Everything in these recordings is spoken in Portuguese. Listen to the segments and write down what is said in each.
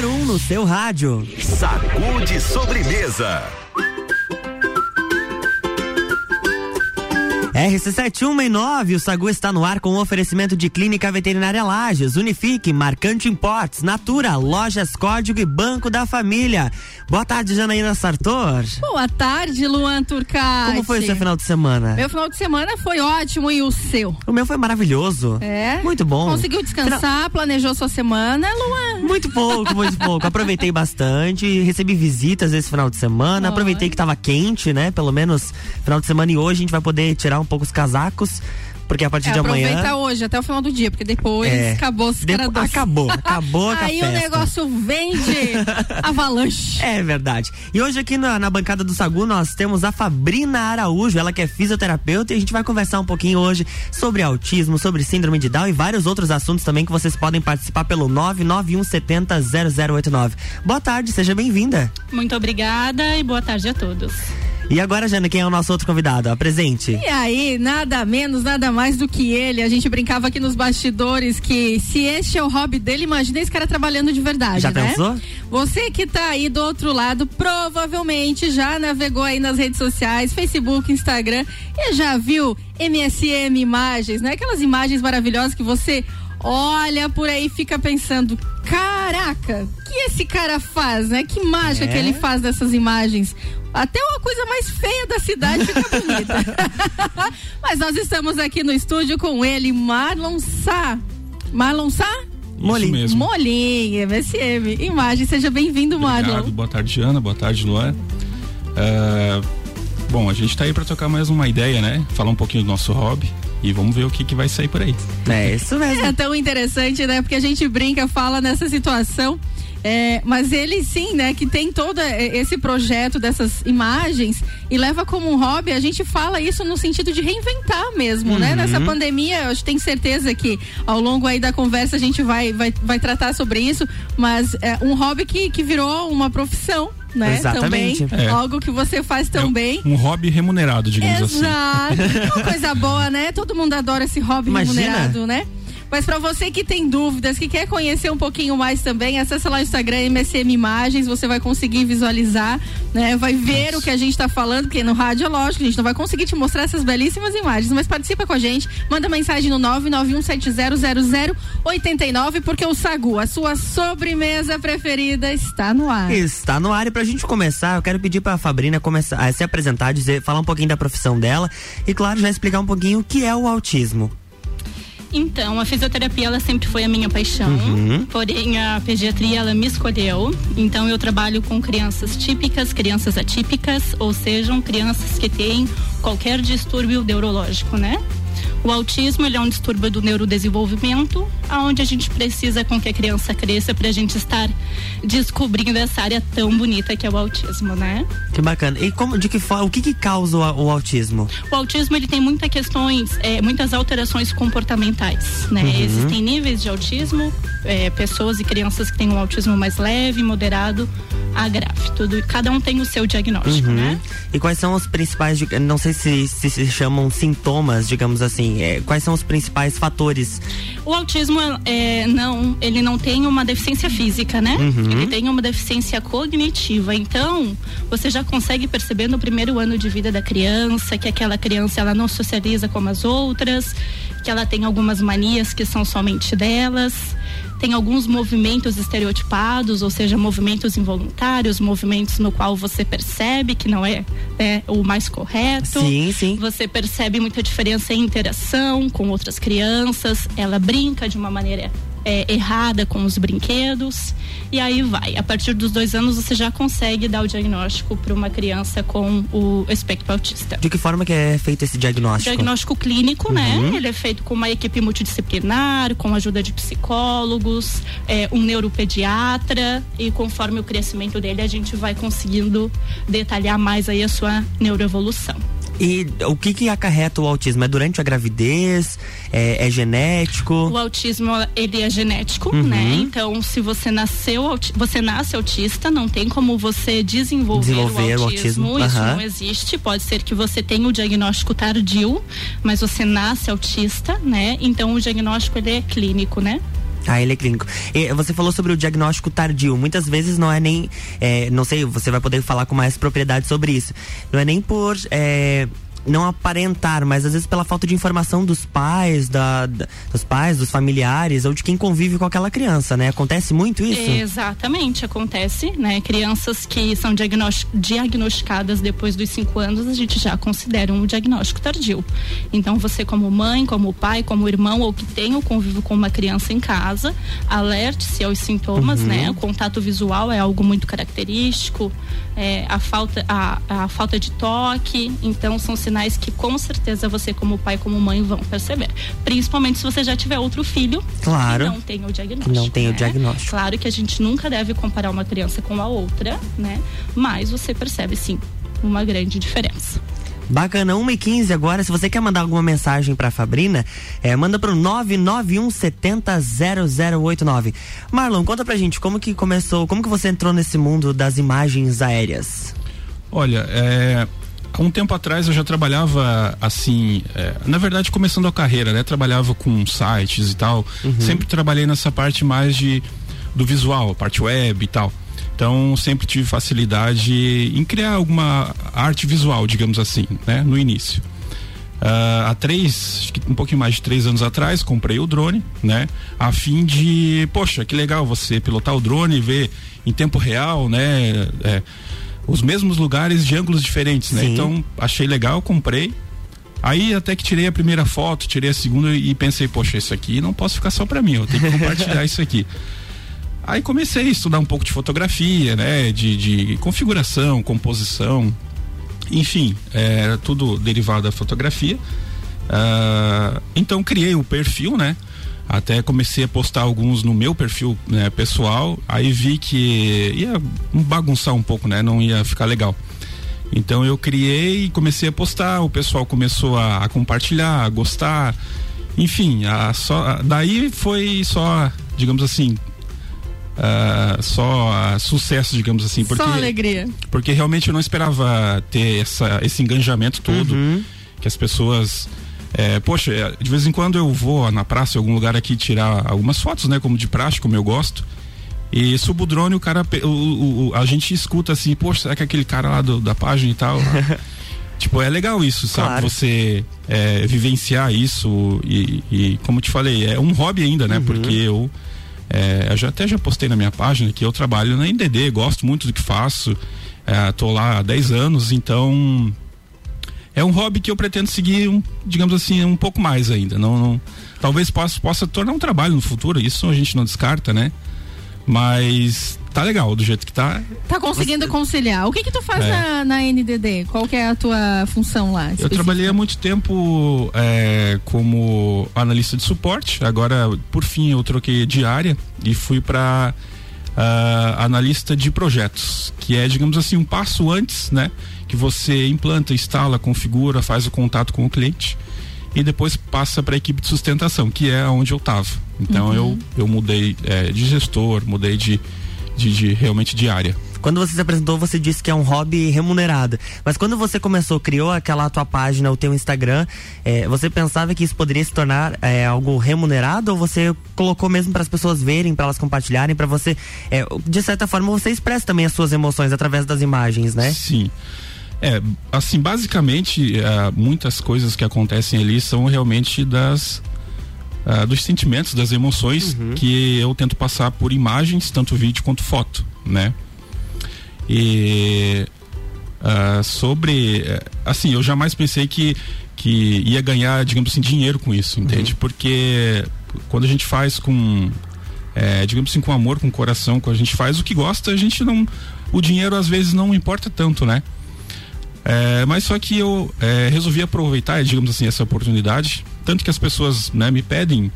número 1 um no seu rádio. Sacude sobremesa. RC7169, o Sagu está no ar com o oferecimento de Clínica Veterinária Lages, Unifique, Marcante Imports, Natura, Lojas Código e Banco da Família. Boa tarde, Janaína Sartor. Boa tarde, Luan Turcati. Como foi o seu final de semana? Meu final de semana foi ótimo e o seu? O meu foi maravilhoso. É? Muito bom. Conseguiu descansar, final... planejou sua semana, Luan? Muito pouco, muito pouco. Aproveitei bastante, recebi visitas esse final de semana, Oi. aproveitei que estava quente, né? Pelo menos final de semana e hoje a gente vai poder tirar um pouco os casacos porque a partir é, de amanhã. Aproveita hoje até o final do dia, porque depois é, acabou os Depo Acabou, acabou Aí o negócio vende avalanche. É verdade. E hoje aqui na, na, bancada do Sagu nós temos a Fabrina Araújo, ela que é fisioterapeuta e a gente vai conversar um pouquinho hoje sobre autismo, sobre síndrome de Down e vários outros assuntos também que vocês podem participar pelo 99170 0089. Boa tarde, seja bem-vinda. Muito obrigada e boa tarde a todos. E agora, Jana, quem é o nosso outro convidado? Apresente. E aí, nada menos, nada mais do que ele. A gente brincava aqui nos bastidores que se este é o hobby dele, imagina esse cara trabalhando de verdade, já né? pensou? Você que tá aí do outro lado, provavelmente já navegou aí nas redes sociais, Facebook, Instagram, e já viu MSM imagens, né? Aquelas imagens maravilhosas que você olha por aí e fica pensando, caraca, que esse cara faz, né? Que mágica é. que ele faz dessas imagens. Até uma coisa mais feia da cidade fica bonita. Mas nós estamos aqui no estúdio com ele, Marlon Sá. Marlon Sá? Molim. Molim, MSM. Imagem, seja bem-vindo, Marlon. Boa tarde, Ana. Boa tarde, Luan. É, bom, a gente está aí para tocar mais uma ideia, né? Falar um pouquinho do nosso hobby. E vamos ver o que, que vai sair por aí. É isso mesmo. É tão interessante, né? Porque a gente brinca, fala nessa situação é, mas ele sim, né, que tem todo esse projeto dessas imagens e leva como um hobby, a gente fala isso no sentido de reinventar mesmo, né? uhum. né? Nessa pandemia, eu tenho certeza que ao longo aí da conversa a gente vai, vai, vai tratar sobre isso, mas é um hobby que, que virou uma profissão, né? Exatamente. Também, é. Algo que você faz tão é. Um hobby remunerado, digamos Exato. assim. Exato. Uma coisa boa, né? Todo mundo adora esse hobby Imagina. remunerado, né? Mas para você que tem dúvidas, que quer conhecer um pouquinho mais também, acessa lá o Instagram MSM Imagens, você vai conseguir visualizar, né? Vai ver Nossa. o que a gente está falando, porque no rádio é lógico, a gente não vai conseguir te mostrar essas belíssimas imagens, mas participa com a gente, manda mensagem no 991700089, porque o Sagu, a sua sobremesa preferida, está no ar. Está no ar e pra gente começar, eu quero pedir pra Fabrina começar a se apresentar, dizer, falar um pouquinho da profissão dela e claro, já explicar um pouquinho o que é o autismo. Então, a fisioterapia ela sempre foi a minha paixão, uhum. porém a pediatria ela me escolheu. Então eu trabalho com crianças típicas, crianças atípicas, ou sejam, crianças que têm qualquer distúrbio neurológico, né? O autismo é um distúrbio do neurodesenvolvimento, aonde a gente precisa com que a criança cresça para a gente estar descobrindo essa área tão bonita que é o autismo, né? Que bacana. E como, de que forma, o que, que causa o, o, autismo? O autismo ele tem muitas questões, é, muitas alterações comportamentais, né? Uhum. Existem níveis de autismo, é, pessoas e crianças que têm um autismo mais leve, moderado a grave. Tudo, cada um tem o seu diagnóstico, uhum. né? E quais são os principais, não sei se, se se chamam sintomas, digamos assim assim, é, quais são os principais fatores? O autismo é, não, ele não tem uma deficiência física, né? Uhum. Ele tem uma deficiência cognitiva. Então, você já consegue perceber no primeiro ano de vida da criança que aquela criança ela não socializa como as outras, que ela tem algumas manias que são somente delas tem alguns movimentos estereotipados, ou seja, movimentos involuntários, movimentos no qual você percebe que não é, é o mais correto. Sim, sim. Você percebe muita diferença em interação com outras crianças. Ela brinca de uma maneira é, errada com os brinquedos e aí vai. A partir dos dois anos você já consegue dar o diagnóstico para uma criança com o espectro autista. De que forma que é feito esse diagnóstico? Diagnóstico clínico, né? uhum. né? Ele é feito com uma equipe multidisciplinar, com a ajuda de psicólogos, é, um neuropediatra e conforme o crescimento dele a gente vai conseguindo detalhar mais aí a sua neuroevolução. E o que que acarreta o autismo? É durante a gravidez? É, é genético? O autismo, ele é genético, uhum. né? Então, se você nasceu, você nasce autista, não tem como você desenvolver, desenvolver o autismo. O autismo. Isso uhum. não existe. Pode ser que você tenha o diagnóstico tardio, mas você nasce autista, né? Então, o diagnóstico, ele é clínico, né? Ah, ele é clínico. E você falou sobre o diagnóstico tardio. Muitas vezes não é nem. É, não sei, você vai poder falar com mais propriedade sobre isso. Não é nem por. É, não aparentar, mas às vezes pela falta de informação dos pais, da, da, dos pais, dos familiares ou de quem convive com aquela criança, né? Acontece muito isso? Exatamente, acontece, né? Crianças que são diagnosticadas depois dos cinco anos, a gente já considera um diagnóstico tardio. Então você como mãe, como pai, como irmão ou que tem o convívio com uma criança em casa, alerte-se aos sintomas, uhum. né? O contato visual é algo muito característico, é, a falta a, a falta de toque, então são sinais que com certeza você como pai, como mãe vão perceber. Principalmente se você já tiver outro filho claro. que não tem o diagnóstico. Não tem né? o diagnóstico. Claro que a gente nunca deve comparar uma criança com a outra, né? Mas você percebe sim uma grande diferença. Bacana, 1 e 15 agora. Se você quer mandar alguma mensagem pra Fabrina, é, manda pro 991700089. Marlon, conta pra gente como que começou, como que você entrou nesse mundo das imagens aéreas? Olha, é, Há um tempo atrás eu já trabalhava assim, é, na verdade começando a carreira, né? Trabalhava com sites e tal. Uhum. Sempre trabalhei nessa parte mais de do visual, a parte web e tal. Então sempre tive facilidade em criar alguma arte visual, digamos assim, né? No início. Uh, há três, acho que um pouquinho mais de três anos atrás, comprei o drone, né? A fim de, poxa, que legal você pilotar o drone e ver em tempo real, né? É, os mesmos lugares de ângulos diferentes, né? Sim. Então achei legal, comprei. Aí até que tirei a primeira foto, tirei a segunda e pensei, poxa, isso aqui não posso ficar só para mim, eu tenho que compartilhar isso aqui. Aí comecei a estudar um pouco de fotografia, né? De, de configuração, composição, enfim, é, tudo derivado da fotografia. Uh, então criei o perfil, né? Até comecei a postar alguns no meu perfil né, pessoal, aí vi que ia bagunçar um pouco, né? Não ia ficar legal. Então eu criei e comecei a postar, o pessoal começou a, a compartilhar, a gostar, enfim, a só, a, daí foi só, digamos assim, uh, só uh, sucesso, digamos assim. Porque, só alegria. Porque realmente eu não esperava ter essa, esse engajamento todo, uhum. que as pessoas é, poxa, é, de vez em quando eu vou na praça, em algum lugar aqui, tirar algumas fotos, né? Como de praxe, como eu gosto. E subo o drone, o cara, o, o, a gente escuta assim, poxa, será que é aquele cara lá do, da página e tal? tipo, é legal isso, sabe? Claro. Você é, vivenciar isso e, e, como te falei, é um hobby ainda, né? Uhum. Porque eu, é, eu já, até já postei na minha página que eu trabalho na NDD, gosto muito do que faço, é, tô lá há 10 anos, então é um hobby que eu pretendo seguir, um, digamos assim, um pouco mais ainda. Não, não, talvez possa, possa tornar um trabalho no futuro, isso a gente não descarta, né? Mas tá legal do jeito que tá. Tá conseguindo conciliar. O que que tu faz é. na, na, NDD? Qual que é a tua função lá? Específica? Eu trabalhei há muito tempo é, como analista de suporte. Agora, por fim, eu troquei de área e fui para uh, ah, analista de projetos, que é, digamos assim, um passo antes, né? Que você implanta, instala, configura, faz o contato com o cliente e depois passa para a equipe de sustentação, que é onde eu estava. Então uhum. eu, eu mudei é, de gestor, mudei de, de, de, realmente de área. Quando você se apresentou, você disse que é um hobby remunerado. Mas quando você começou, criou aquela tua página, o teu Instagram, é, você pensava que isso poderia se tornar é, algo remunerado ou você colocou mesmo para as pessoas verem, para elas compartilharem, para você, é, de certa forma, você expressa também as suas emoções através das imagens, né? Sim. É, assim, basicamente, uh, muitas coisas que acontecem ali são realmente das. Uh, dos sentimentos, das emoções uhum. que eu tento passar por imagens, tanto vídeo quanto foto, né? E uh, sobre, assim, eu jamais pensei que que ia ganhar, digamos assim, dinheiro com isso, entende? Uhum. Porque quando a gente faz com, é, digamos assim, com amor, com coração, quando a gente faz o que gosta, a gente não, o dinheiro às vezes não importa tanto, né? É, mas só que eu é, resolvi aproveitar, digamos assim, essa oportunidade. Tanto que as pessoas né, me pedem.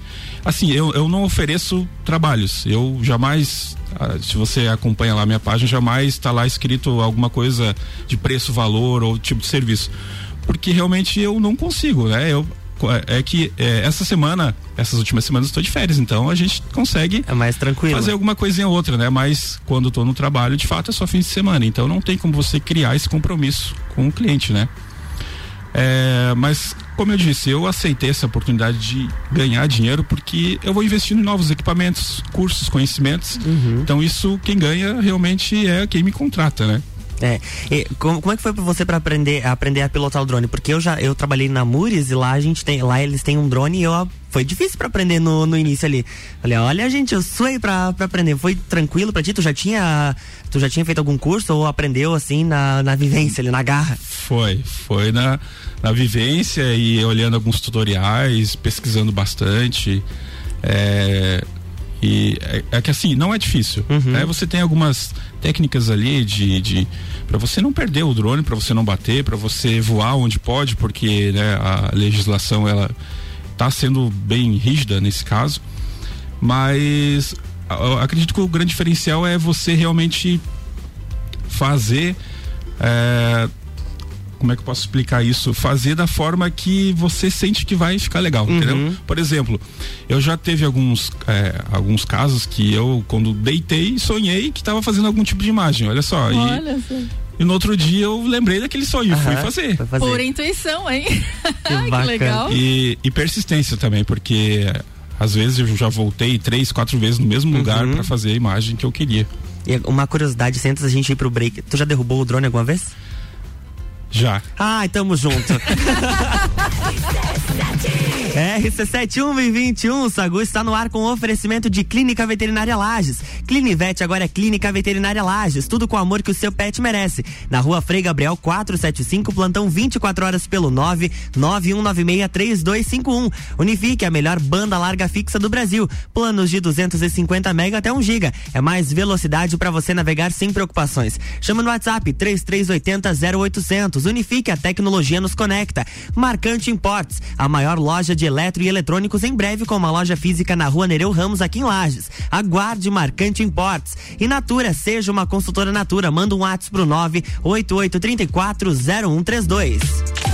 Assim, eu, eu não ofereço trabalhos. Eu jamais, ah, se você acompanha lá a minha página, jamais está lá escrito alguma coisa de preço, valor ou tipo de serviço. Porque realmente eu não consigo, né? Eu é, é que é, essa semana, essas últimas semanas estou de férias, então a gente consegue é mais tranquilo. fazer alguma coisinha ou outra, né? Mas quando estou no trabalho, de fato, é só fim de semana, então não tem como você criar esse compromisso com o cliente, né? É, mas como eu disse, eu aceitei essa oportunidade de ganhar dinheiro porque eu vou investindo em novos equipamentos, cursos, conhecimentos. Uhum. Então isso quem ganha realmente é quem me contrata, né? É. E como, como é que foi para você para aprender aprender a pilotar o drone? Porque eu já eu trabalhei na Mures e lá a gente tem lá eles têm um drone e eu foi difícil para aprender no, no início ali. Falei, olha, gente, eu suei para aprender. Foi tranquilo para ti? Tu já tinha tu já tinha feito algum curso ou aprendeu assim na, na vivência ali na garra? Foi, foi na na vivência e olhando alguns tutoriais, pesquisando bastante. É, e é, é, que assim, não é difícil. Uhum. Né? Você tem algumas técnicas ali de, de para você não perder o drone, para você não bater, para você voar onde pode, porque né, a legislação ela está sendo bem rígida nesse caso. Mas acredito que o grande diferencial é você realmente fazer é, como é que eu posso explicar isso? Fazer da forma que você sente que vai ficar legal, uhum. entendeu? Por exemplo, eu já teve alguns, é, alguns casos que eu, quando deitei, sonhei que estava fazendo algum tipo de imagem, olha só. Olha e, e no outro dia eu lembrei daquele sonho e fui fazer. fazer. Por intuição, hein? Que, que legal. E, e, persistência também, porque às vezes eu já voltei três, quatro vezes no mesmo uhum. lugar para fazer a imagem que eu queria. E uma curiosidade, antes da gente ir pro break, tu já derrubou o drone alguma vez? Já. Ai, tamo junto. RC7121, Sagu está no ar com oferecimento de Clínica Veterinária Lages. Clinivete agora é Clínica Veterinária Lages, tudo com o amor que o seu pet merece. Na rua Frei Gabriel 475, plantão 24 horas pelo 991963251. Unifique, a melhor banda larga fixa do Brasil. Planos de 250 mega até 1 giga. É mais velocidade para você navegar sem preocupações. Chama no WhatsApp 3380 0800. Unifique, a tecnologia nos conecta. Marcante Imports, a maior loja de de eletro e eletrônicos em breve com uma loja física na rua Nereu Ramos, aqui em Lages. Aguarde Marcante Imports. E Natura, seja uma consultora Natura. Manda um WhatsApp pro 988340132.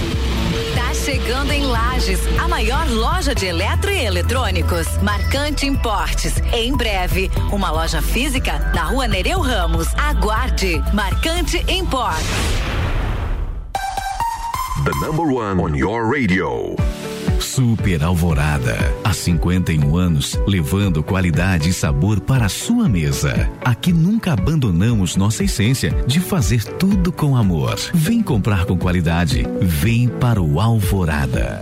Chegando em Lages, a maior loja de eletro e eletrônicos, Marcante Importes. Em breve, uma loja física na rua Nereu Ramos. Aguarde, Marcante Importes. The number one on your radio. Super Alvorada. Há 51 anos, levando qualidade e sabor para a sua mesa. Aqui nunca abandonamos nossa essência de fazer tudo com amor. Vem comprar com qualidade. Vem para o Alvorada.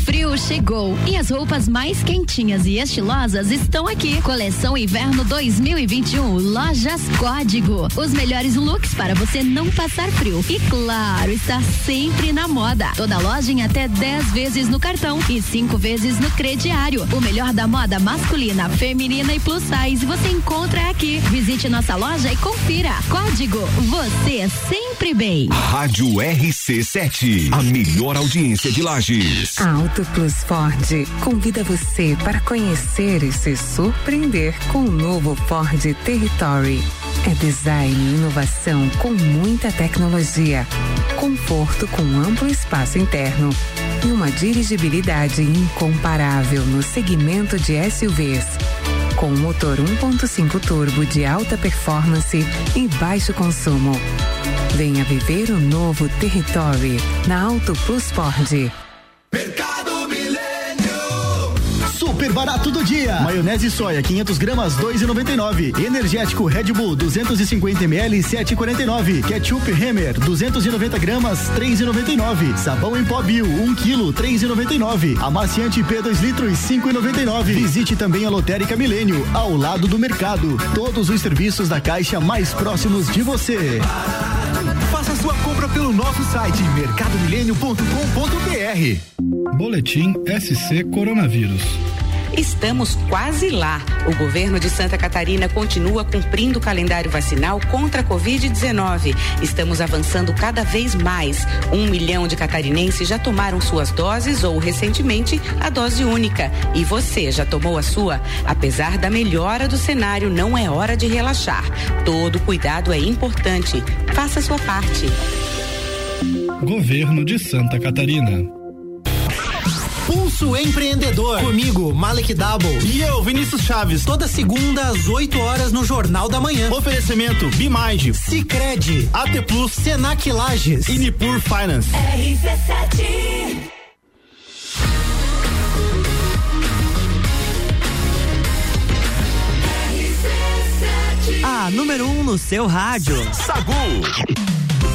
Frio chegou e as roupas mais quentinhas e estilosas estão aqui. Coleção Inverno 2021, Lojas Código. Os melhores looks para você não passar frio. E claro, está sempre na moda. Toda loja em até 10 vezes no cartão e 5 vezes no crediário. O melhor da moda masculina, feminina e plus size você encontra aqui. Visite nossa loja e confira. Código, você sempre bem. Rádio RC7, a melhor audiência de Lages. Auto Plus Ford convida você para conhecer e se surpreender com o novo Ford Territory. É design e inovação com muita tecnologia, conforto com amplo espaço interno e uma dirigibilidade incomparável no segmento de SUVs. Com motor 1.5 turbo de alta performance e baixo consumo. Venha viver o novo Territory na Auto Plus Ford. Mercado barato do dia. Maionese soia 500 gramas 2,99. Energético Red Bull 250 ml 7,49. Ketchup Hammer 290 gramas 3,99. Sabão em pó Bio 1 kg 3,99. Amaciante P 2 litros 5,99. Visite também a Lotérica Milênio ao lado do mercado. Todos os serviços da Caixa mais próximos de você. Faça sua compra pelo nosso site mercadomilênio.com.br. Boletim SC Coronavírus. Estamos quase lá. O governo de Santa Catarina continua cumprindo o calendário vacinal contra a Covid-19. Estamos avançando cada vez mais. Um milhão de catarinenses já tomaram suas doses ou, recentemente, a dose única. E você já tomou a sua? Apesar da melhora do cenário, não é hora de relaxar. Todo cuidado é importante. Faça sua parte. Governo de Santa Catarina. Pulso Empreendedor. Comigo, Malek Double. E eu, Vinícius Chaves. Toda segunda às 8 horas no Jornal da Manhã. Oferecimento Bimage, Cicred, AT Plus, Senac Lages e Nipur Finance. RC7 A número 1 um no seu rádio. Sagu.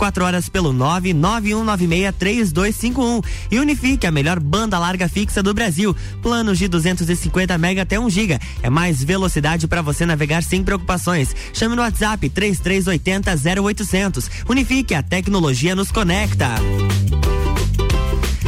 24 horas pelo 991963251. E Unifique, a melhor banda larga fixa do Brasil. Planos de 250 mega até 1 giga. É mais velocidade para você navegar sem preocupações. Chame no WhatsApp 3380 0800. Unifique, a tecnologia nos conecta.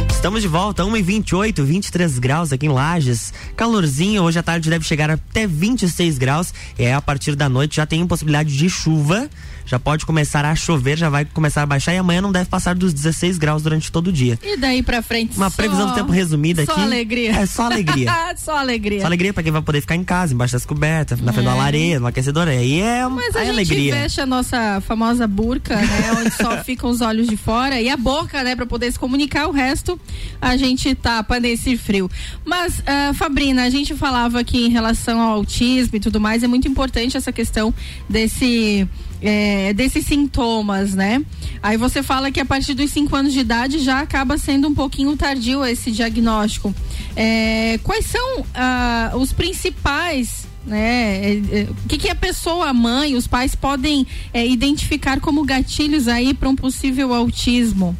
Estamos de volta, 1 e 28 23 graus aqui em Lages. Calorzinho, hoje à tarde deve chegar até 26 graus. E é a partir da noite já tem possibilidade de chuva já pode começar a chover, já vai começar a baixar e amanhã não deve passar dos 16 graus durante todo o dia. E daí pra frente? Uma só, previsão do tempo resumida só aqui. Só alegria. É só alegria. só alegria. Só alegria pra quem vai poder ficar em casa, embaixo das cobertas, na frente é. da lareira, no aquecedor. Aí é uma Mas a gente alegria. veste a nossa famosa burca, né? onde só ficam os olhos de fora e a boca, né? Pra poder se comunicar. O resto a gente tapa nesse frio. Mas, uh, Fabrina, a gente falava aqui em relação ao autismo e tudo mais, é muito importante essa questão desse é, desses sintomas, né? Aí você fala que a partir dos 5 anos de idade já acaba sendo um pouquinho tardio esse diagnóstico. É, quais são ah, os principais né? É, é, o que, que a pessoa, a mãe, os pais podem é, identificar como gatilhos aí para um possível autismo?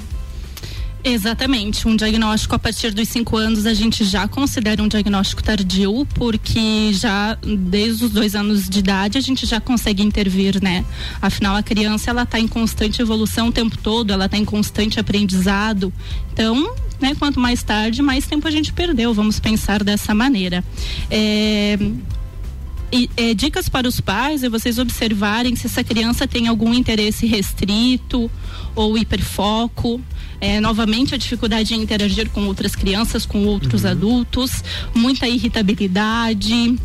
Exatamente. Um diagnóstico a partir dos cinco anos a gente já considera um diagnóstico tardio, porque já desde os dois anos de idade a gente já consegue intervir, né? Afinal, a criança ela está em constante evolução o tempo todo, ela está em constante aprendizado. Então, né, quanto mais tarde, mais tempo a gente perdeu. Vamos pensar dessa maneira. É, e, é, dicas para os pais é vocês observarem se essa criança tem algum interesse restrito ou hiperfoco. É, novamente a dificuldade em interagir com outras crianças, com outros adultos, muita irritabilidade,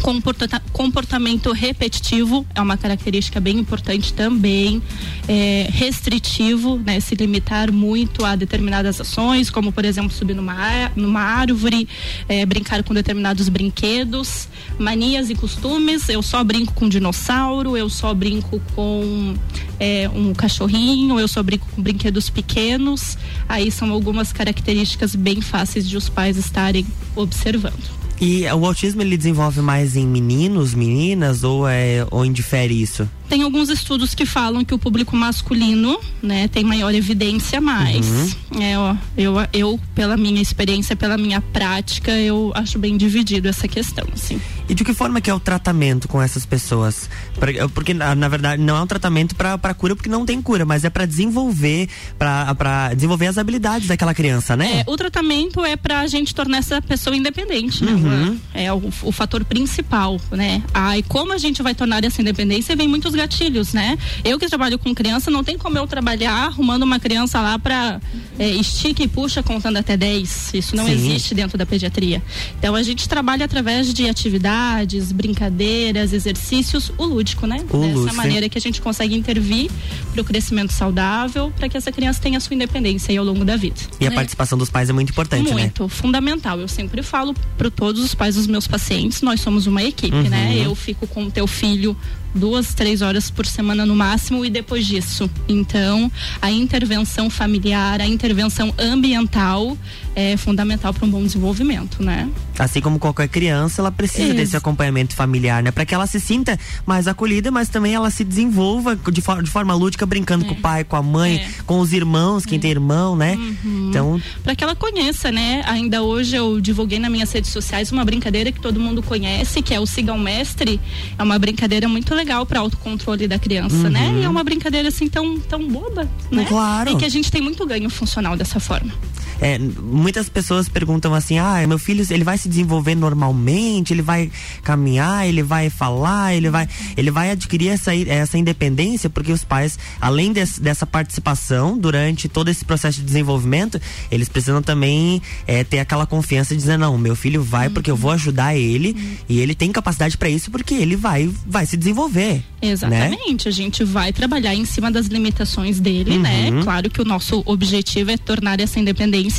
comporta comportamento repetitivo é uma característica bem importante também é, restritivo né se limitar muito a determinadas ações como por exemplo subir numa numa árvore é, brincar com determinados brinquedos manias e costumes. Eu só brinco com dinossauro eu só brinco com é, um cachorrinho eu só brinco com brinquedos pequenos. Aí são algumas características bem fáceis de os pais estarem observando E o autismo ele desenvolve mais em meninos, meninas ou é ou indifere isso? Tem alguns estudos que falam que o público masculino, né, tem maior evidência, mas Uhum. é, ó, eu, eu, pela minha experiência, pela minha prática, eu acho bem dividido essa questão, assim. E de que forma que é o tratamento com essas pessoas? Pra- Porque na, verdade não é um tratamento para cura porque não tem cura, mas é para desenvolver para desenvolver as habilidades daquela criança, né? É, o tratamento é pra gente tornar essa pessoa independente, né? Uhum. É o, o fator principal, né? Ah, e como a gente vai tornar essa independência, vem muitos gatilhos, né? Eu que trabalho com criança, não tem como eu trabalhar arrumando uma criança lá pra é, estica e puxa contando até 10. Isso não Sim. existe dentro da pediatria. Então a gente trabalha através de atividades, brincadeiras, exercícios, o lúdico, né? O Dessa lúdico, maneira sim. que a gente consegue intervir para o crescimento saudável, para que essa criança tenha a sua independência ao longo da vida. E a né? participação dos pais é muito importante, né? Muito, fundamental. Eu sempre falo para todos os pais dos meus pacientes, nós somos uma equipe, Uhum. né? Eu fico com o teu filho duas, três horas por semana no máximo e depois disso. Então, a intervenção familiar, a intervenção ambiental é fundamental para um bom desenvolvimento, né? Assim como qualquer criança, ela precisa Isso. desse acompanhamento familiar, né? Para que ela se sinta mais acolhida, mas também ela se desenvolva de, for- de forma lúdica, brincando com o pai, com a mãe, É. com os irmãos, quem tem irmão, né? Então, para que ela conheça, né? Ainda hoje eu divulguei nas minhas redes sociais uma brincadeira que todo mundo conhece, que é o Siga o Mestre. É uma brincadeira muito legal para autocontrole da criança, Uhum. né? E é uma brincadeira assim tão, tão boba, né? Claro. E que a gente tem muito ganho funcional dessa forma. É, muitas pessoas perguntam assim: ah, meu filho, ele vai se desenvolver normalmente, ele vai caminhar, ele vai falar, ele vai, ele vai adquirir essa, essa independência, porque os pais, além des- dessa participação durante todo esse processo de desenvolvimento, eles precisam também é, ter aquela confiança de dizer: não, meu filho vai porque eu vou ajudar ele e ele tem capacidade para isso porque ele vai, vai se desenvolver. Né? Exatamente, a gente vai trabalhar em cima das limitações dele, né? Uhum. Claro que o nosso objetivo é tornar essa independência,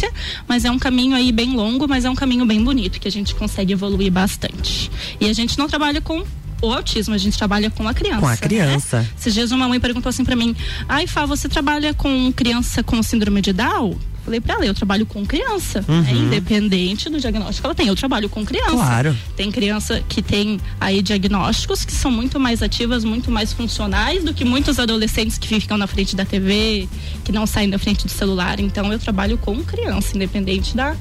mas é um caminho aí bem longo, mas é um caminho bem bonito que a gente consegue evoluir bastante. E a gente não trabalha com o autismo, a gente trabalha com a criança. Com a né? criança. Esses dias uma mãe perguntou assim pra mim: "Ai, Fá, você trabalha com criança com síndrome de Down?" Falei pra ela, eu trabalho com criança, Uhum. né? independente do diagnóstico que ela tem, eu trabalho com criança. Claro. Tem criança que tem aí diagnósticos que são muito mais ativas, muito mais funcionais do que muitos adolescentes que ficam na frente da TV, que não saem da frente do celular. Então eu trabalho com criança, independente da,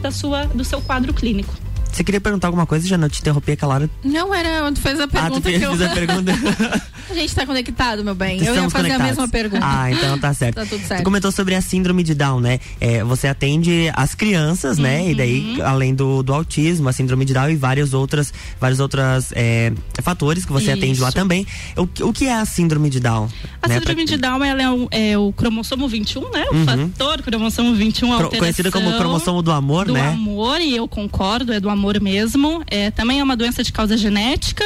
da sua, do seu quadro clínico. Você queria perguntar alguma coisa, já não te interrompi aquela hora. Não era, tu fez a pergunta ah, tu fez, que eu... fez a pergunta. a gente tá conectado, meu bem. eu ia Estamos fazer conectados. a mesma pergunta. Ah, então tá certo. Tá tudo Você certo. comentou sobre a síndrome de Down, né? É, você atende as crianças, né? E daí, Uhum. além do, do autismo, a síndrome de Down e vários outras, vários outros é, fatores que você atende lá Isso. também. O, que- o que é a síndrome de Down? A né? síndrome Pra- de Down ela é, o, é o cromossomo 21, né? O Uhum. fator cromossomo 21 Cro- alteração conhecido como cromossomo do amor, do né? amor, e eu concordo, é do amor mesmo. É, também é uma doença de causa genética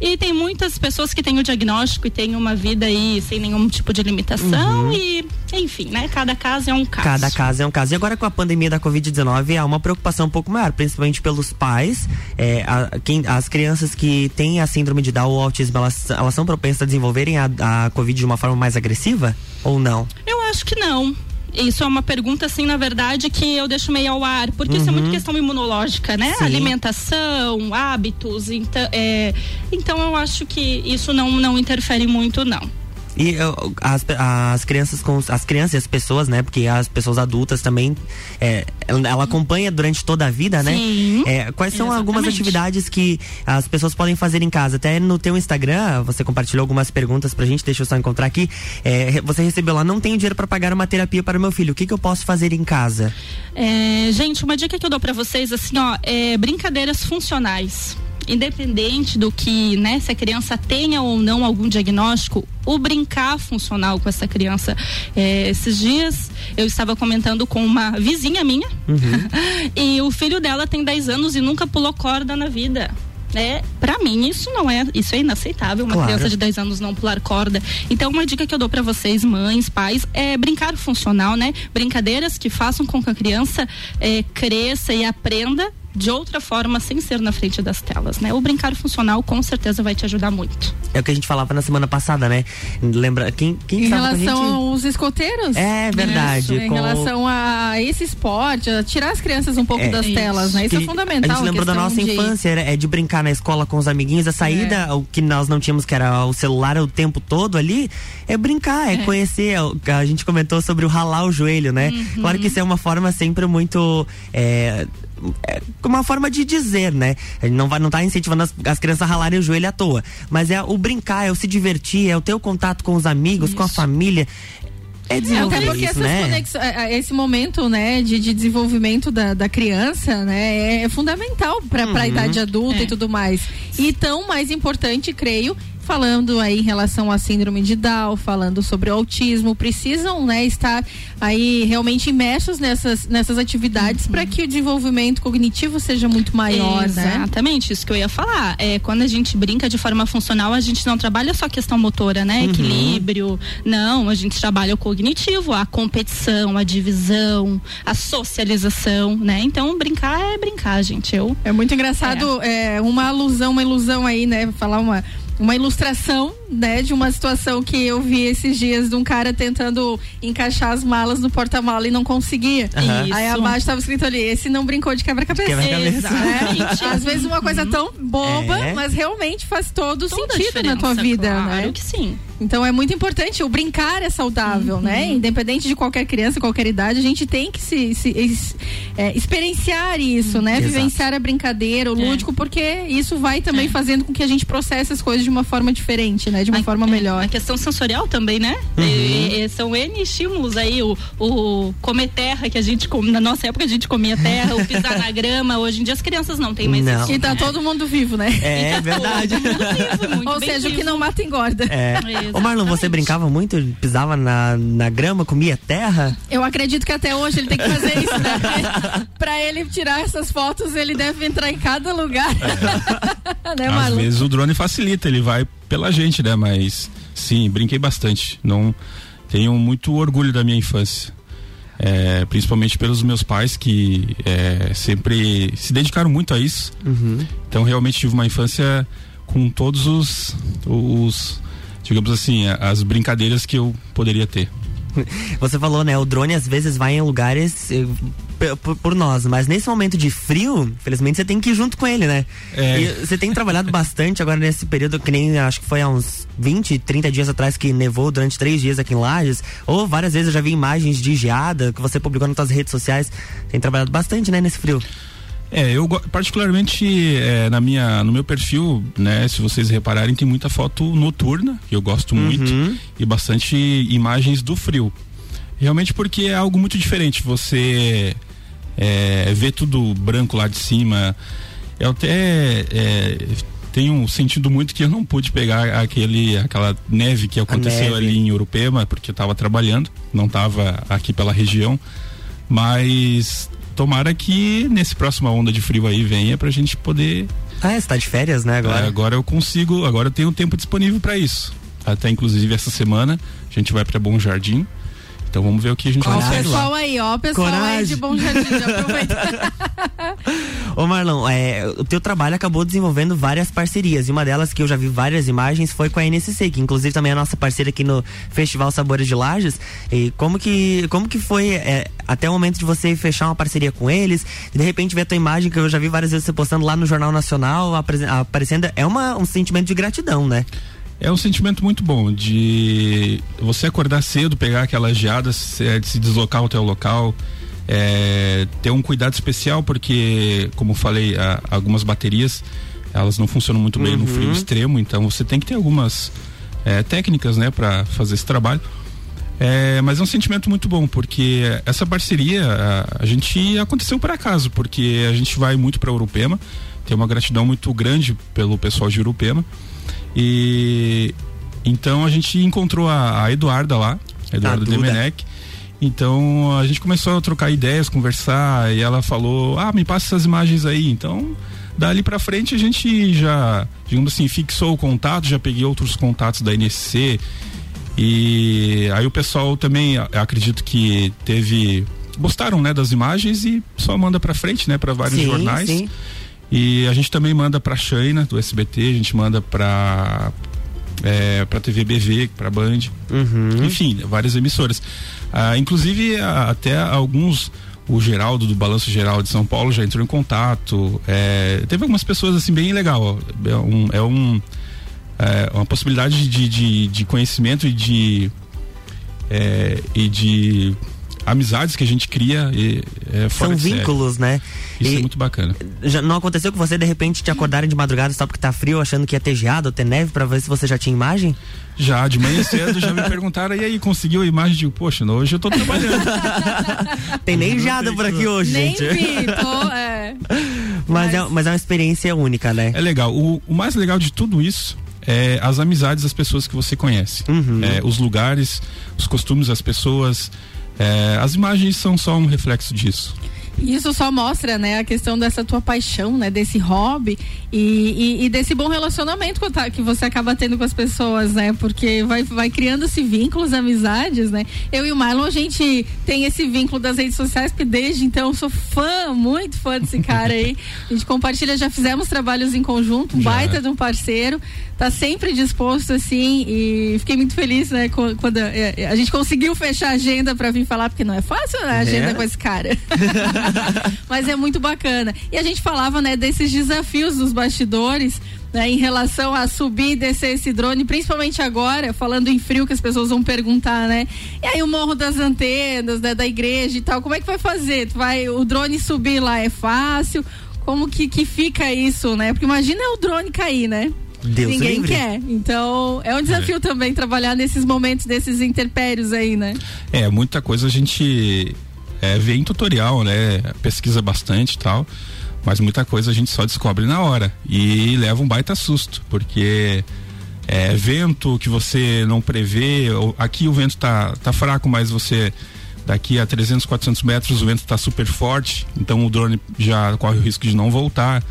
e tem muitas pessoas que têm o diagnóstico e têm uma vida aí sem nenhum tipo de limitação Uhum. e, enfim, né? Cada caso é um caso. Cada caso é um caso. E agora com a pandemia da Covid-19 há uma preocupação um pouco maior, principalmente pelos pais. É, a- quem- as crianças que têm a síndrome de Down ou autismo, elas, elas são propensas a desenvolverem a, a Covid de uma forma mais agressiva? Ou não? Eu acho que não. Isso é uma pergunta, assim, na verdade, que eu deixo meio ao ar, porque isso é muito Uhum. questão imunológica, né? Sim. Alimentação, hábitos, então, é, então eu acho que isso não, não interfere muito, não. E as, as crianças com as crianças e as pessoas, né? Porque as pessoas adultas também é, ela, ela acompanha durante toda a vida, né? Sim. É, quais são Exatamente. algumas atividades que as pessoas podem fazer em casa? Até no teu Instagram, você compartilhou algumas perguntas pra gente, deixa eu só encontrar aqui. É, você recebeu lá, não tenho dinheiro pra pagar uma terapia para o meu filho. O que, que eu posso fazer em casa? É, gente, uma dica que eu dou pra vocês, assim, ó, é brincadeiras funcionais. Independente do que, né, se a criança tenha ou não algum diagnóstico, o brincar funcional com essa criança. É, esses dias eu estava comentando com uma vizinha minha e o filho dela tem 10 anos e nunca pulou corda na vida. É, para mim isso não é, isso é inaceitável, uma Claro. criança de 10 anos não pular corda. Então uma dica que eu dou pra vocês, mães, pais, é brincar funcional, né? Brincadeiras que façam com que a criança é, cresça e aprenda de outra forma sem ser na frente das telas, né? O brincar funcional com certeza vai te ajudar muito. É o que a gente falava na semana passada, né? Lembra quem quem Em estava com a relação gente? aos escoteiros? É verdade, Isso, em com- relação a esse esporte, a tirar as crianças um pouco É. das telas, né? Isso é Que fundamental. A gente lembrou da nossa de- infância, era, é de brincar na escola com os amiguinhos. A saída, o que nós não tínhamos, que era o celular o tempo todo ali, é brincar, é, conhecer. é A gente comentou sobre o ralar o joelho, né? Uhum. Claro que isso é uma forma sempre muito. É, é uma forma de dizer, né? A gente não vai não tá incentivando as, as crianças a ralarem o joelho à toa, mas é o brincar, é o se divertir, é o ter o contato com os amigos, com a família. É É, desenvolver até porque isso, essas né? conexões, é, é, esse momento, né, de, de desenvolvimento da, da criança, né, é, é fundamental para Uhum. a idade adulta É. e tudo mais. E tão mais importante, creio, falando aí em relação à síndrome de Down, falando sobre o autismo, precisam, né, estar aí realmente imersos nessas, nessas atividades para que o desenvolvimento cognitivo seja muito maior, né? Exatamente, isso que eu ia falar. É, quando a gente brinca de forma funcional, a gente não trabalha só a questão motora, né? Uhum. Equilíbrio. Não, a gente trabalha o cognitivo, a competição, a divisão, a socialização, né? Então, brincar é brincar, gente. Eu. É muito engraçado, é. uma alusão, uma ilusão aí, né? Falar uma, uma ilustração, né, de uma situação que eu vi esses dias de um cara tentando encaixar as malas no porta-mala e não conseguia. Aham. Aí abaixo estava escrito ali, esse não brincou de quebra-cabeça. Quebra-cabeça. Né? Às vezes uma coisa tão boba, É. mas realmente faz todo Toda sentido na tua vida, claro né? que sim. Então é muito importante, o brincar é saudável, né? Independente de qualquer criança, qualquer idade, a gente tem que se, se- es- é, experienciar isso, né? Exato. Vivenciar a brincadeira, o lúdico, porque isso vai também fazendo com que a gente processe as coisas de uma forma diferente, né? De uma forma melhor. A questão sensorial também, né? Uhum. E- e são N estímulos aí, o, o comer terra que a gente come, na nossa época a gente comia terra, o pisar na grama, hoje em dia as crianças não têm mais Não. isso. E tá né? todo mundo vivo, né? É verdade. Ou bem seja, o que vivo. não mata engorda. É. Ô Marlon, você brincava muito? Pisava na, na grama, comia terra? Eu acredito que até hoje ele tem que fazer isso, né? pra ele tirar essas fotos, ele deve entrar em cada lugar. né, Às Marlon? vezes o drone facilita, ele vai pela gente, né? Mas sim, brinquei bastante. Não tenho muito orgulho da minha infância. É, principalmente pelos meus pais que é, sempre se dedicaram muito a isso. Então realmente tive uma infância com todos os, os digamos assim, as brincadeiras que eu poderia ter. Você falou, né? O drone às vezes vai em lugares eh, por, por nós, mas nesse momento de frio, infelizmente você tem que ir junto com ele, né? É. E você tem trabalhado bastante agora nesse período, que nem acho que foi há uns 20, 30 dias atrás que nevou durante três dias aqui em Lages, ou várias vezes eu já vi imagens de geada que você publicou nas suas redes sociais. Tem trabalhado bastante, né, nesse frio. É, eu particularmente é, na minha, no meu perfil, né, se vocês repararem, tem muita foto noturna, que eu gosto muito, e bastante imagens do frio. Realmente porque é algo muito diferente. Você é, vê tudo branco lá de cima. Eu até é, tenho sentido muito que eu não pude pegar aquele, aquela neve que aconteceu neve. ali em Urupema, porque eu estava trabalhando, não estava aqui pela região. Mas tomara que nesse próxima onda de frio aí venha pra gente poder. Ah, é, você tá de férias, né, agora? É, agora eu consigo, agora eu tenho tempo disponível para isso. Até inclusive essa semana a gente vai para Bom Jardim. Então vamos ver o que a gente Ó, o consegue pessoal lá. aí, ó, o pessoal aí Coragem. de Bom Jardim, já aproveita. Ô Marlon, é, o teu trabalho acabou desenvolvendo várias parcerias e uma delas que eu já vi várias imagens foi com a NSC, que inclusive também é a nossa parceira aqui no Festival Sabores de Lages. E como que, como que foi é, até o momento de você fechar uma parceria com eles e de repente ver a tua imagem que eu já vi várias vezes você postando lá no Jornal Nacional aparecendo, é uma, um sentimento de gratidão, né? É um sentimento muito bom de você acordar cedo, pegar aquelas geadas, se, se deslocar até o local, é, ter um cuidado especial porque, como falei, a, algumas baterias elas não funcionam muito bem Uhum. no frio extremo, então você tem que ter algumas é, técnicas, né, para fazer esse trabalho. É, mas é um sentimento muito bom porque essa parceria a, a gente aconteceu por acaso, porque a gente vai muito para Urupema, tem uma gratidão muito grande pelo pessoal de Urupema e então a gente encontrou a, a Eduarda lá, a Eduarda Duda. Demenec. Então a gente começou a trocar ideias, conversar e ela falou: "Ah, me passa essas imagens aí". Então dali pra frente a gente já, digamos assim, fixou o contato, já peguei outros contatos da NSC e aí o pessoal também, a- acredito que teve gostaram, né, das imagens e só manda pra frente, né, para vários Sim, jornais. sim. E a gente também manda pra China do SBT, a gente manda pra é, para TV BV, pra Band, Uhum. enfim, várias emissoras. Ah, inclusive a- até alguns o Geraldo do Balanço Geral de São Paulo já entrou em contato. é, teve algumas pessoas assim bem legal. ó. É um, é um é uma possibilidade de, de, de conhecimento e de é, e de amizades que a gente cria e, é, fora São de série. vínculos, né? Isso E- é muito bacana. Já não aconteceu com você de repente te acordarem de madrugada só porque tá frio, achando que ia ter geado ou ter neve pra ver se você já tinha imagem? Já, de manhã cedo já me perguntaram, e aí, conseguiu a imagem? Digo, poxa, não, hoje eu tô trabalhando. Tem nem geada por aqui hoje, Nem gente. vi, tô, é. Mas, é, mas é uma experiência única, né? É legal. O, o mais legal de tudo isso é as amizades das pessoas que você conhece. Uhum. É, os lugares, os costumes das pessoas. É, as imagens são só um reflexo disso. Isso só mostra, né, a questão dessa tua paixão, né, desse hobby e, e- e desse bom relacionamento que tá- você acaba tendo com as pessoas, né, porque vai, vai criando-se vínculos, amizades, né. Eu e o Marlon, a gente tem esse vínculo das redes sociais, porque desde então eu sou fã, muito fã desse cara aí. A gente compartilha, já fizemos trabalhos em conjunto, um baita de um parceiro, tá sempre disposto, assim, e fiquei muito feliz, né, quando é, a gente conseguiu fechar a agenda pra vir falar, porque não é fácil, né, a agenda É. com esse cara. Mas é muito bacana. E a gente falava, né, desses desafios dos bastidores, né, em relação a subir e descer esse drone, principalmente agora, falando em frio, que as pessoas vão perguntar, né? E aí o morro das antenas, né, da igreja e tal, como é que vai fazer? Tu vai, o drone subir lá é fácil? Como que, que fica isso, né? Porque imagina o drone cair, né? Deus Ninguém livre. quer. Então, é um desafio também trabalhar nesses momentos, desses interpérios aí, né? É, muita coisa a gente é, vê em tutorial, né? Pesquisa bastante e tal. Mas muita coisa a gente só descobre na hora. E leva um baita susto, porque é vento que você não prevê. Aqui o vento tá, tá fraco, mas você. Daqui a 300, 400 metros o vento está super forte, então o drone já corre o risco de não voltar.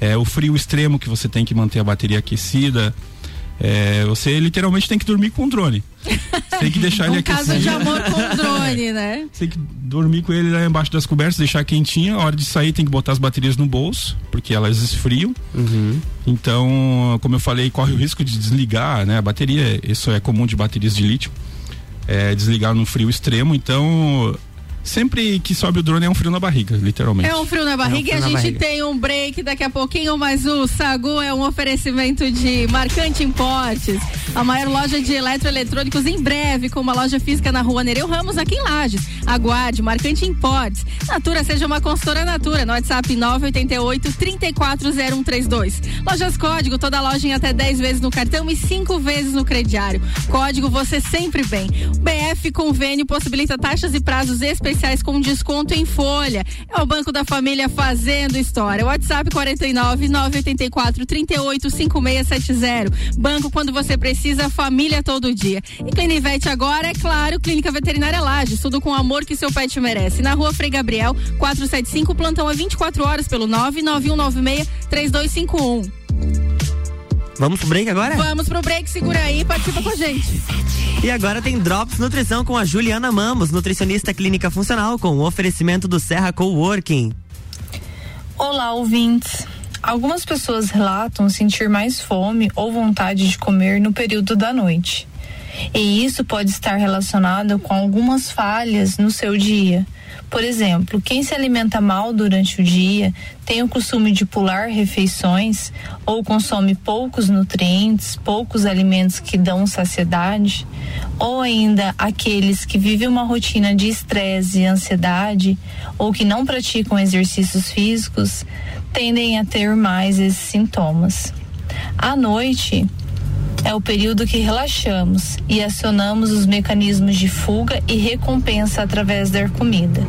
É, o frio extremo que você tem que manter a bateria aquecida. É, você literalmente tem que dormir com o drone. Você tem que deixar ele um aquecido. caso de amor com o drone, né? Tem que dormir com ele lá embaixo das cobertas, deixar quentinho. A hora de sair tem que botar as baterias no bolso, porque elas esfriam. Então, como eu falei, corre o risco de desligar, né? A bateria, isso é comum de baterias de lítio, é desligar no frio extremo. Então, sempre que sobe o drone é um frio na barriga, literalmente. É um frio na barriga É um frio e a gente barriga. tem um break daqui a pouquinho, mas o Sagu é um oferecimento de Marcante Importes, a maior loja de eletroeletrônicos em breve, com uma loja física na rua Nereu Ramos, aqui em Lages. Aguarde, Marcante Importes. Natura seja uma consultora Natura, no WhatsApp 988 340132. Lojas Código, toda loja em até 10 vezes no cartão e 5 vezes no crediário. Código você sempre bem. BF Convênio possibilita taxas e prazos especiais com desconto em folha. É o Banco da Família fazendo história. WhatsApp 49 984 38 5670. Banco quando você precisa, família todo dia. E Clinivete agora, é claro, Clínica Veterinária Lages, tudo com o amor que seu pet merece. Na rua Frei Gabriel, 475, plantão a 24 horas pelo 99196 3251. Vamos pro break agora? Vamos pro break, segura aí e participa com a gente. E agora tem Drops Nutrição com a Juliana Mamos, nutricionista clínica funcional, com o oferecimento do Serra Coworking. Olá, ouvintes. Algumas pessoas relatam sentir mais fome ou vontade de comer no período da noite. E isso pode estar relacionado com algumas falhas no seu dia, Por exemplo, quem se alimenta mal durante o dia, tem o costume de pular refeições ou consome poucos nutrientes, poucos alimentos que dão saciedade, ou ainda aqueles que vivem uma rotina de estresse e ansiedade ou que não praticam exercícios físicos, tendem a ter mais esses sintomas. À noite, é o período que relaxamos e acionamos os mecanismos de fuga e recompensa através da comida.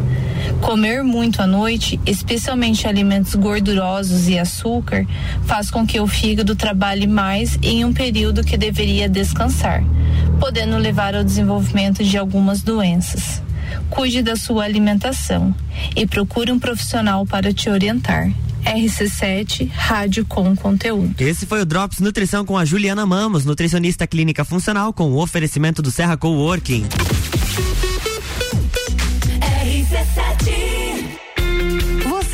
Comer muito à noite, especialmente alimentos gordurosos e açúcar, faz com que o fígado trabalhe mais em um período que deveria descansar, podendo levar ao desenvolvimento de algumas doenças. Cuide da sua alimentação e procure um profissional para te orientar. RC7 Rádio com Conteúdo. Esse foi o Drops Nutrição com a Juliana Mamos, nutricionista clínica funcional, com o oferecimento do Serra Coworking.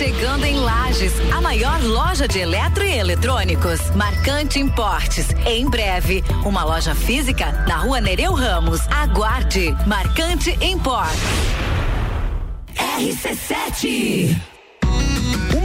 Chegando em Lages, a maior loja de eletro e eletrônicos. Marcante Importes. Em breve, uma loja física na rua Nereu Ramos. Aguarde. Marcante Import. RC7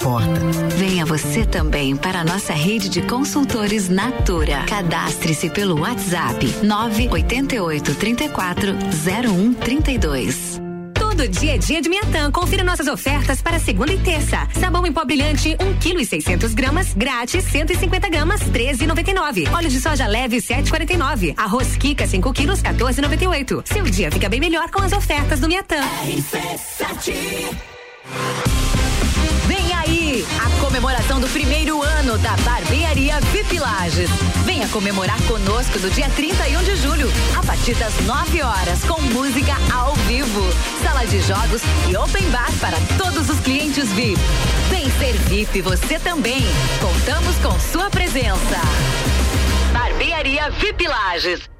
importa. Venha você também para a nossa rede de consultores Natura. Cadastre-se pelo WhatsApp 988 34 0132. Todo dia é dia de Miatã. Confira nossas ofertas para segunda e terça. Sabão em pó brilhante, 1 kg e 600 gramas, grátis, 150 gramas, 13,99. Óleo de soja leve, 7,49. Arroz Kika, 5 quilos, 14,98. Seu dia fica bem melhor com as ofertas do Miatã. Aí a comemoração do primeiro ano da Barbearia VIP Lages. Venha comemorar conosco no dia 31 de julho, a partir das 9 horas, com música ao vivo, sala de jogos e open bar para todos os clientes VIP. Vem ser VIP você também. Contamos com sua presença. Barbearia VIP Lages.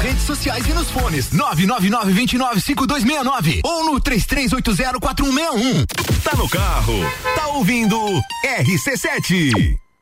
redes sociais e nos fones 999 29 5269 ou no 3380 4161. Tá no carro, tá ouvindo RC7.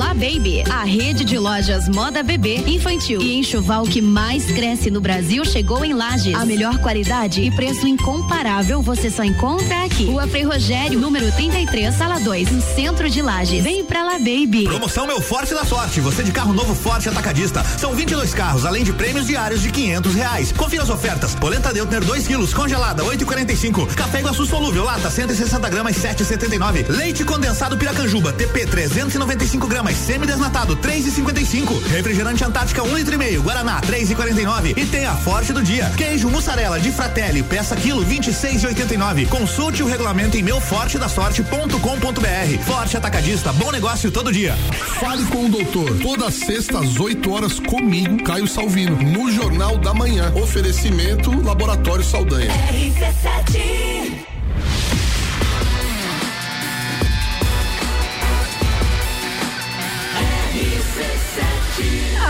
La Baby, a rede de lojas moda bebê, infantil e enxoval que mais cresce no Brasil chegou em Lages. A melhor qualidade e preço incomparável você só encontra aqui. Rua Frei Rogério, número 33, sala 2, no centro de Lages. Vem pra La Baby. Promoção Meu Forte da Sorte. Você de carro novo Forte Atacadista. São 22 carros, além de prêmios diários de 500 reais. Confira as ofertas. Polenta Deutner 2 quilos, congelada 8,45. Café Iguaçu solúvel, lata 160 gramas 7,79. Leite condensado Piracanjuba TP 395 gramas semi-desnatado 3,55. Refrigerante Antártica 1 litro e meio. Guaraná 3,49. E tem a Forte do dia. Queijo mussarela de Fratelli, peça quilo 26,89. Consulte o regulamento em meufortedasorte.com.br. Forte Atacadista, bom negócio todo dia. Fale com o doutor. Toda sexta às 8 horas comigo, Caio Salvino, no Jornal da Manhã. Oferecimento Laboratório Saldanha. RC7.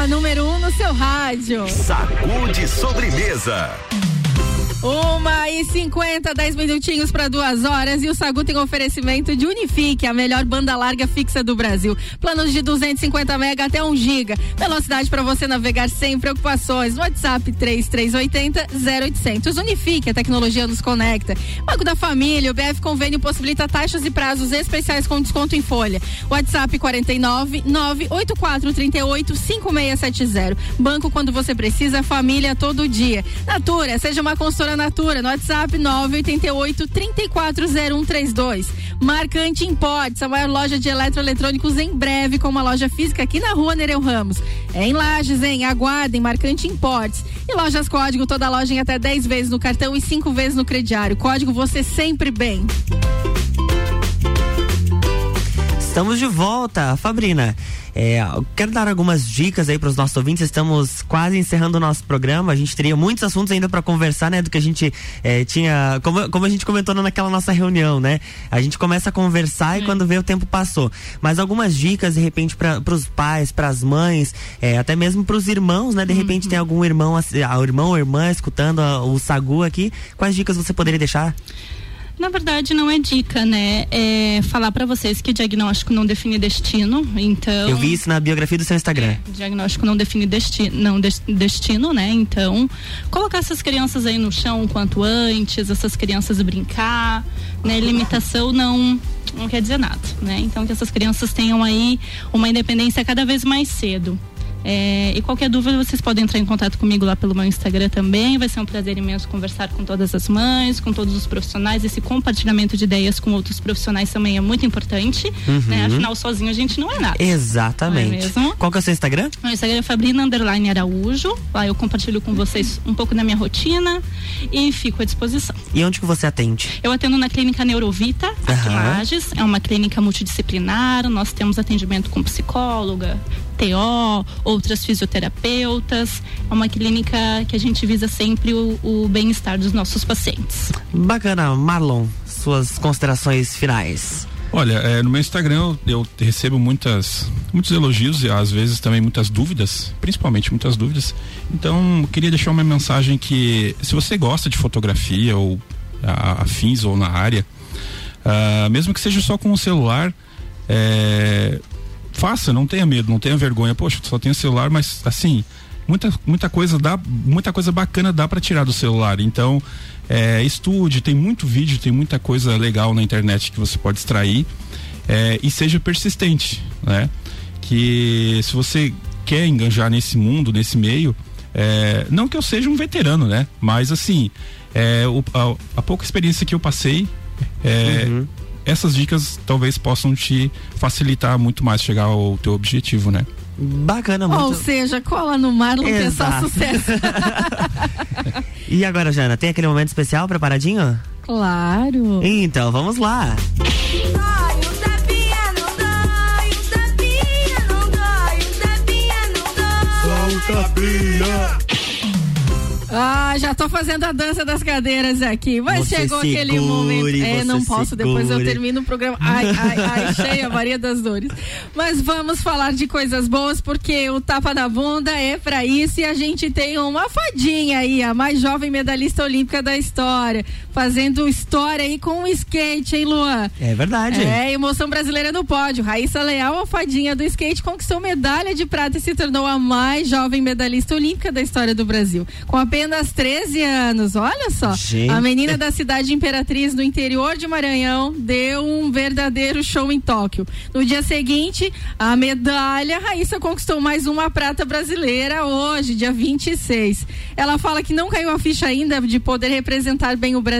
A número um no seu rádio. Sacude sobremesa. Uma e cinquenta, dez minutinhos para duas horas e o Sagu tem oferecimento de Unifique, a melhor banda larga fixa do Brasil. Planos de 250 mega até 1 giga. Velocidade para você navegar sem preocupações. WhatsApp 3380 0800. Unifique, a tecnologia nos conecta. Banco da Família, o BF Convênio possibilita taxas e prazos especiais com desconto em folha. WhatsApp 49 984 38 5670. Banco quando você precisa, família todo dia. Natura, seja uma consultora Natura no WhatsApp 988 340132. Marcante Imports, a maior loja de eletroeletrônicos em breve com uma loja física aqui na rua Nereu Ramos. É em Lages, hein? Aguardem, Marcante Imports. E lojas Código, toda loja em até 10 vezes no cartão e 5 vezes no crediário. Código você sempre bem. Estamos de volta, Fabrina. É, quero dar algumas dicas aí para os nossos ouvintes. Estamos quase encerrando o nosso programa. A gente teria muitos assuntos ainda para conversar, né? Do que a gente é, tinha, como, como a gente comentou naquela nossa reunião, né? A gente começa a conversar e quando vê o tempo passou. Mas algumas dicas de repente para os pais, para as mães, é, até mesmo para os irmãos, né? De repente tem algum irmão, ah, irmão ou irmã escutando ah, o Sagu aqui. Quais dicas você poderia deixar? Na verdade, não é dica, né? É falar para vocês que diagnóstico não define destino, então. Eu vi isso na biografia do seu Instagram. É, diagnóstico não define destino, não destino, né? Então, colocar essas crianças aí no chão o quanto antes, essas crianças brincar, né? Limitação não não quer dizer nada, né? Então que essas crianças tenham aí uma independência cada vez mais cedo. É, e qualquer dúvida, vocês podem entrar em contato comigo lá pelo meu Instagram também. Vai ser um prazer imenso conversar com todas as mães, com todos os profissionais. Esse compartilhamento de ideias com outros profissionais também é muito importante. Uhum. Né? Afinal, sozinho a gente não é nada. Exatamente. É? Qual que é o seu Instagram? Meu Instagram é Fabrina Underline Araújo. Lá eu compartilho com vocês um pouco da minha rotina e fico à disposição. E onde que você atende? Eu atendo na clínica Neurovita, aqui em Lages. É uma clínica multidisciplinar. Nós temos atendimento com psicóloga, TO, outras fisioterapeutas. É uma clínica que a gente visa sempre o, o bem-estar dos nossos pacientes. Bacana, Marlon, suas considerações finais. Olha, é, no meu Instagram eu, eu, recebo muitas, muitos elogios e às vezes também muitas dúvidas, principalmente muitas dúvidas. Então, eu queria deixar uma mensagem que se você gosta de fotografia ou afins ou na área, uh, mesmo que seja só com o celular, é, faça, não tenha medo, não tenha vergonha. Poxa, só tenho celular, mas assim, muita, muita coisa dá, muita coisa bacana dá para tirar do celular. Então, é, estude, tem muito vídeo, tem muita coisa legal na internet que você pode extrair é, e seja persistente, né? Que se você quer enganjar nesse mundo, nesse meio, é, não que eu seja um veterano, né? Mas assim, é, o, a, a, pouca experiência que eu passei, é, uhum essas dicas talvez possam te facilitar muito mais chegar ao teu objetivo, né? Bacana, muito. Ou seja, cola no Marlon que é só sucesso. E agora, Jana, tem aquele momento especial preparadinho? claro. Então, vamos lá. Ah, já tô fazendo a dança das cadeiras aqui. Mas Você chegou aquele segure, momento. É, não posso, depois eu segure. termino o programa. Ai, ai, ai, cheia, Maria das Dores. Mas vamos falar de coisas boas, porque o tapa na bunda é pra isso e a gente tem uma fadinha aí, a mais jovem medalhista olímpica da história, fazendo história aí com o skate, hein, Luan? É verdade. É, emoção brasileira no pódio. Raíssa Leal, a fadinha do skate, conquistou medalha de prata e se tornou a mais jovem medalhista olímpica da história do Brasil. Com apenas 13 anos, olha só. Gente. A menina da cidade Imperatriz, no interior de Maranhão, deu um verdadeiro show em Tóquio. No dia seguinte, a medalha, Raíssa conquistou mais uma prata brasileira hoje, dia 26. Ela fala que não caiu a ficha ainda de poder representar bem o Brasil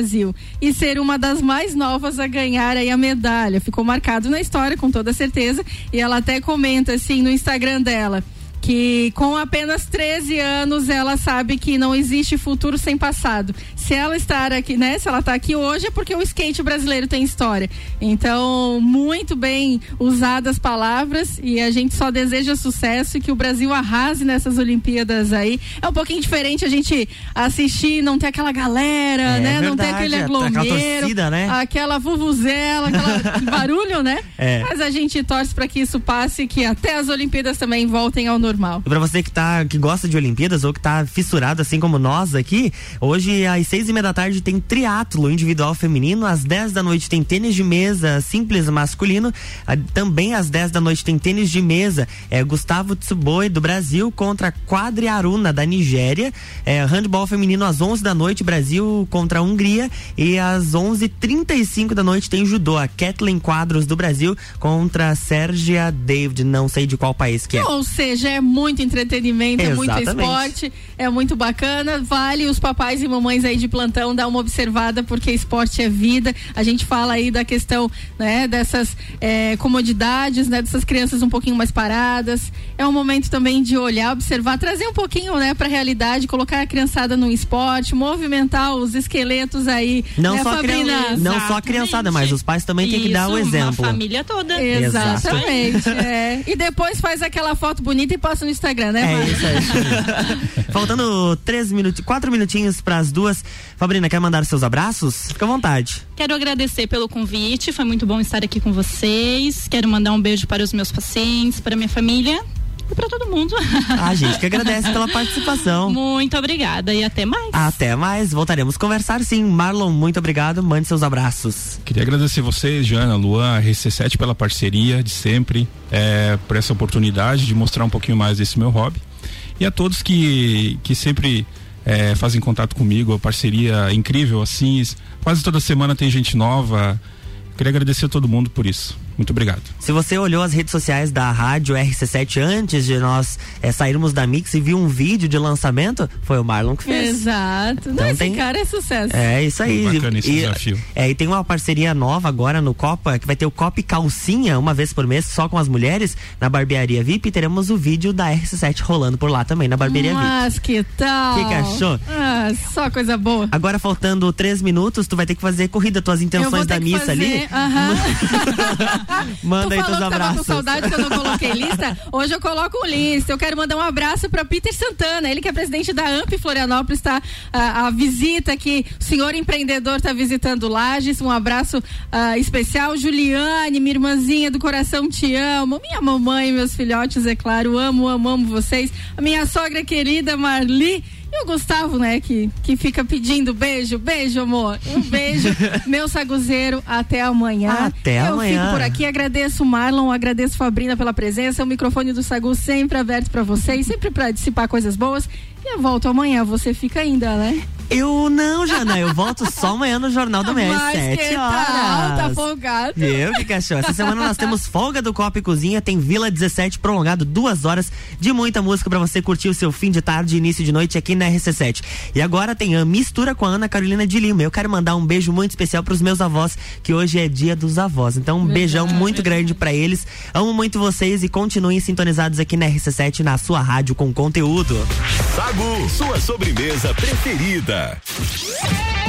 e ser uma das mais novas a ganhar aí a medalha. Ficou marcado na história, com toda certeza. E ela até comenta assim no Instagram dela que com apenas 13 anos ela sabe que não existe futuro sem passado. Se ela estar aqui, né, se ela está aqui hoje é porque o skate brasileiro tem história. Então, muito bem usadas palavras e a gente só deseja sucesso e que o Brasil arrase nessas Olimpíadas aí. É um pouquinho diferente a gente assistir, não ter aquela galera, É né, não ter aquele aquela aglomero, torcida, né? aquela vuvuzela, aquele barulho, né? É. Mas a gente torce para que isso passe e que até as Olimpíadas também voltem ao normal. E pra você que tá, que gosta de Olimpíadas ou que tá fissurado assim como nós aqui, hoje às seis e meia da tarde tem triatlo individual feminino, às 10 da noite tem tênis de mesa simples masculino, ah, também às 10 da noite tem tênis de mesa, é Gustavo Tsuboi do Brasil contra Quadri Aruna da Nigéria, é handball feminino às 11 da noite Brasil contra a Hungria. E às 11:35 da noite tem judô, a Kathleen Quadros do Brasil contra a Sérgia David, não sei de qual país que é. Ou seja, é muito entretenimento, é muito Exatamente. esporte, é muito bacana. Vale os papais e mamães aí de plantão dar uma observada, porque esporte é vida. A gente fala aí da questão, né, dessas eh, comodidades, né, dessas crianças um pouquinho mais paradas. É um momento também de olhar, observar, trazer um pouquinho, né, pra realidade, colocar a criançada no esporte, movimentar os esqueletos aí. Não né, só, a criança, não só a criançada, mas os pais também têm que dar o exemplo. Uma família toda. Exatamente. é. E depois faz aquela foto bonita e posta no Instagram, né, É isso aí. Faltando três minutos, quatro minutinhos para as duas. Fabrina, quer mandar seus abraços? Fica à vontade. Quero agradecer pelo convite, foi muito bom estar aqui com vocês. Quero mandar um beijo para os meus pacientes, para minha família e para todo mundo. A gente que agradece pela participação. Muito obrigada e até mais. Até mais, voltaremos a conversar sim. Marlon, muito obrigado. Mande seus abraços. Queria agradecer vocês, Jana, Luan, RC7 pela parceria de sempre, é, por essa oportunidade de mostrar um pouquinho mais desse meu hobby. E a todos que, que sempre é, fazem contato comigo, a parceria incrível, assim, quase toda semana tem gente nova. Queria agradecer a todo mundo por isso. Muito obrigado. Se você olhou as redes sociais da rádio RC7 antes de nós eh, sairmos da Mix e viu um vídeo de lançamento, foi o Marlon que fez. Exato. Não, Então esse tem- cara é sucesso. É isso aí. Foi bacana esse e, desafio. É, e tem uma parceria nova agora no Copa, que vai ter o Copa e Calcinha uma vez por mês, só com as mulheres, na barbearia VIP. E teremos o vídeo da RC7 rolando por lá também, na barbearia VIP. Mas que tal? Que que achou? Ah, só coisa boa. Agora faltando três minutos, tu vai ter que fazer corrida tuas Eu vou intenções ter da que missa fazer, ali. aham. Manda tu aí falou teus que tava com abraços. saudade que eu não coloquei lista. Hoje eu coloco um lista. Eu quero mandar um abraço para Peter Santana, ele que é presidente da AMP Florianópolis, tá? A, a visita que o senhor empreendedor está visitando Lages. Um abraço ah, especial. Juliane, minha irmãzinha do coração, te amo. Minha mamãe, meus filhotes, é claro, amo, amo, amo vocês. A minha sogra querida Marli. E o Gustavo, né, que, que fica pedindo beijo, beijo, amor. Um beijo, meu saguzeiro, até amanhã. Até Eu amanhã. fico por aqui, agradeço o Marlon, agradeço Fabrina pela presença, o microfone do Sagu sempre aberto pra vocês, sempre pra dissipar coisas boas. E eu volto amanhã, você fica ainda, né? Eu não, Jana, eu volto só amanhã no Jornal do Mês, Mas sete que horas. tal? Tá folgado. Viu, que cachorro? Essa semana nós temos Folga do Copa e Cozinha, tem Vila 17 prolongado, duas horas de muita música pra você curtir o seu fim de tarde e início de noite aqui na RC7. E agora tem a mistura com a Ana Carolina de Lima. Eu quero mandar um beijo muito especial pros meus avós, que hoje é dia dos avós. Então, um beijão muito grande pra eles. Amo muito vocês e continuem sintonizados aqui na RC7, na sua rádio com conteúdo. Sagu, sua sobremesa preferida. Yeah.